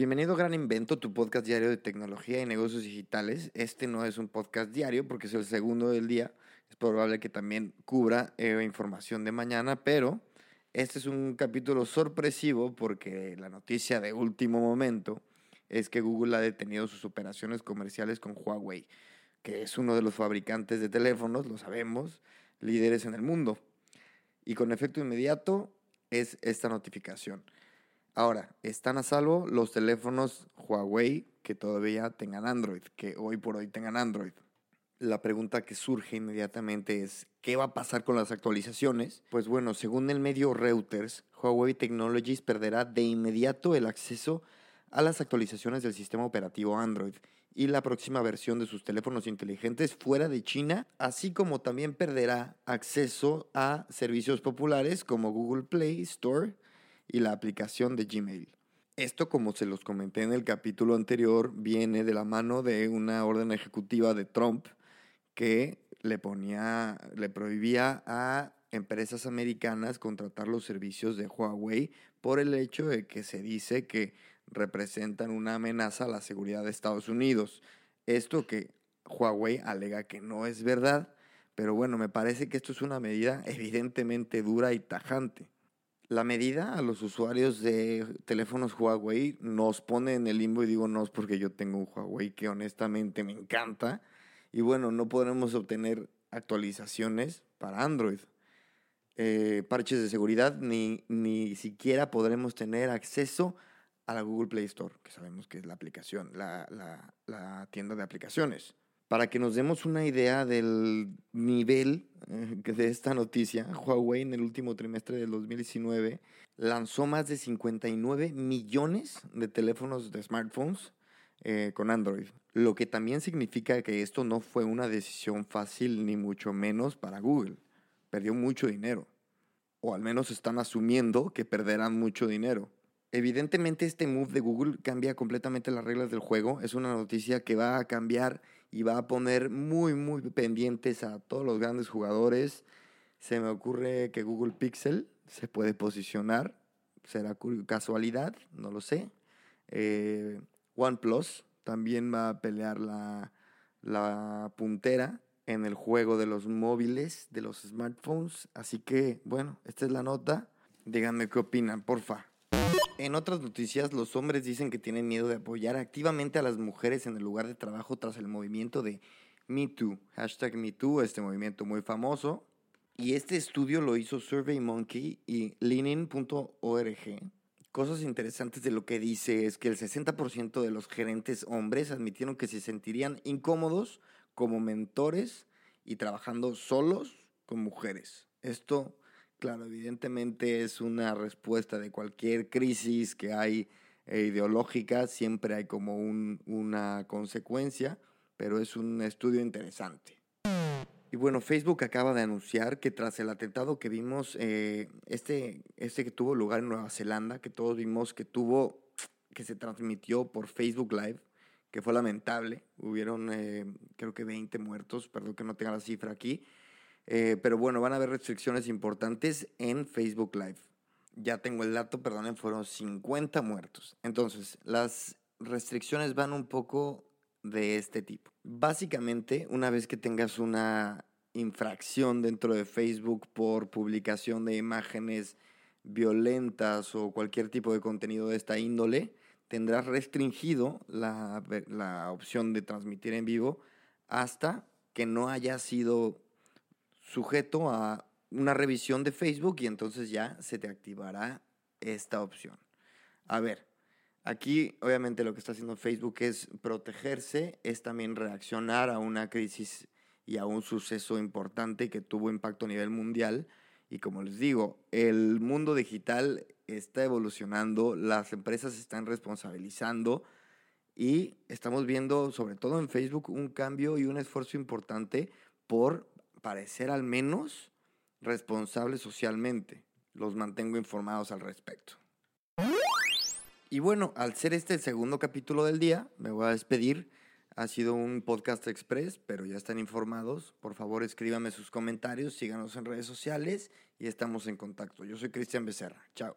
Bienvenido a Gran Invento, tu podcast diario de tecnología y negocios digitales. Este no es un podcast diario porque es el segundo del día. Es probable que también cubra eh, información de mañana, pero este es un capítulo sorpresivo porque la noticia de último momento es que Google ha detenido sus operaciones comerciales con Huawei, que es uno de los fabricantes de teléfonos, lo sabemos, líderes en el mundo. Y con efecto inmediato es esta notificación. Ahora, están a salvo los teléfonos Huawei que todavía tengan Android, que hoy por hoy tengan Android. La pregunta que surge inmediatamente es, ¿qué va a pasar con las actualizaciones? Pues bueno, según el medio Reuters, Huawei Technologies perderá de inmediato el acceso a las actualizaciones del sistema operativo Android y la próxima versión de sus teléfonos inteligentes fuera de China, así como también perderá acceso a servicios populares como Google Play Store, y la aplicación de Gmail. Esto, como se los comenté en el capítulo anterior, viene de la mano de una orden ejecutiva de Trump que le ponía, le prohibía a empresas americanas contratar los servicios de Huawei por el hecho de que se dice que representan una amenaza a la seguridad de Estados Unidos. Esto que Huawei alega que no es verdad, pero bueno, me parece que esto es una medida evidentemente dura y tajante. La medida a los usuarios de teléfonos Huawei nos pone en el limbo y digo no es porque yo tengo un Huawei que honestamente me encanta y bueno, no podremos obtener actualizaciones para Android, eh, parches de seguridad, ni, ni siquiera podremos tener acceso a la Google Play Store, que sabemos que es la aplicación, la, la, tienda de aplicaciones. Para que nos demos una idea del nivel de esta noticia, Huawei en el último trimestre del 2019 lanzó más de 59 millones de teléfonos de smartphones eh, con Android, lo que también significa que esto no fue una decisión fácil ni mucho menos para Google. Perdió mucho dinero, o al menos están asumiendo que perderán mucho dinero. Evidentemente este move de Google cambia completamente las reglas del juego. Es una noticia que va a cambiar y va a poner muy, muy pendientes a todos los grandes jugadores. Se me ocurre que Google Pixel se puede posicionar. Será casualidad, no lo sé. Eh, OnePlus también va a pelear la, la puntera en el juego de los móviles, de los smartphones. Así que, bueno, esta es la nota. Díganme qué opinan, porfa. En otras noticias, los hombres dicen que tienen miedo de apoyar activamente a las mujeres en el lugar de trabajo tras el movimiento de MeToo, hashtag MeToo, este movimiento muy famoso. Y este estudio lo hizo SurveyMonkey y Leaning.org. Cosas interesantes de lo que dice es que el 60% de los gerentes hombres admitieron que se sentirían incómodos como mentores y trabajando solos con mujeres. Esto Claro, evidentemente es una respuesta de cualquier crisis que hay eh, ideológica, siempre hay como una consecuencia, pero es un estudio interesante. Y bueno, Facebook acaba de anunciar que tras el atentado que vimos, eh, este, este que tuvo lugar en Nueva Zelanda, que todos vimos que tuvo, que se transmitió por Facebook Live, que fue lamentable, hubieron eh, creo que 20 muertos, perdón que no tenga la cifra aquí, eh, pero bueno, van a haber restricciones importantes en Facebook Live. Ya tengo el dato, perdonen, fueron 50 muertos. Entonces, las restricciones van un poco de este tipo. Básicamente, una vez que tengas una infracción dentro de Facebook por publicación de imágenes violentas o cualquier tipo de contenido de esta índole, tendrás restringido la, la opción de transmitir en vivo hasta que no haya sido sujeto a una revisión de Facebook y entonces ya se te activará esta opción. A ver, aquí obviamente lo que está haciendo Facebook es protegerse, es también reaccionar a una crisis y a un suceso importante que tuvo impacto a nivel mundial. Y como les digo, el mundo digital está evolucionando, las empresas se están responsabilizando y estamos viendo, sobre todo en Facebook, un cambio y un esfuerzo importante por parecer al menos responsables socialmente. Los mantengo informados al respecto. Y bueno, al ser este el segundo capítulo del día, me voy a despedir. Ha sido un podcast express, pero ya están informados. Por favor, escríbanme sus comentarios, síganos en redes sociales y estamos en contacto. Yo soy Cristian Becerra. Chao.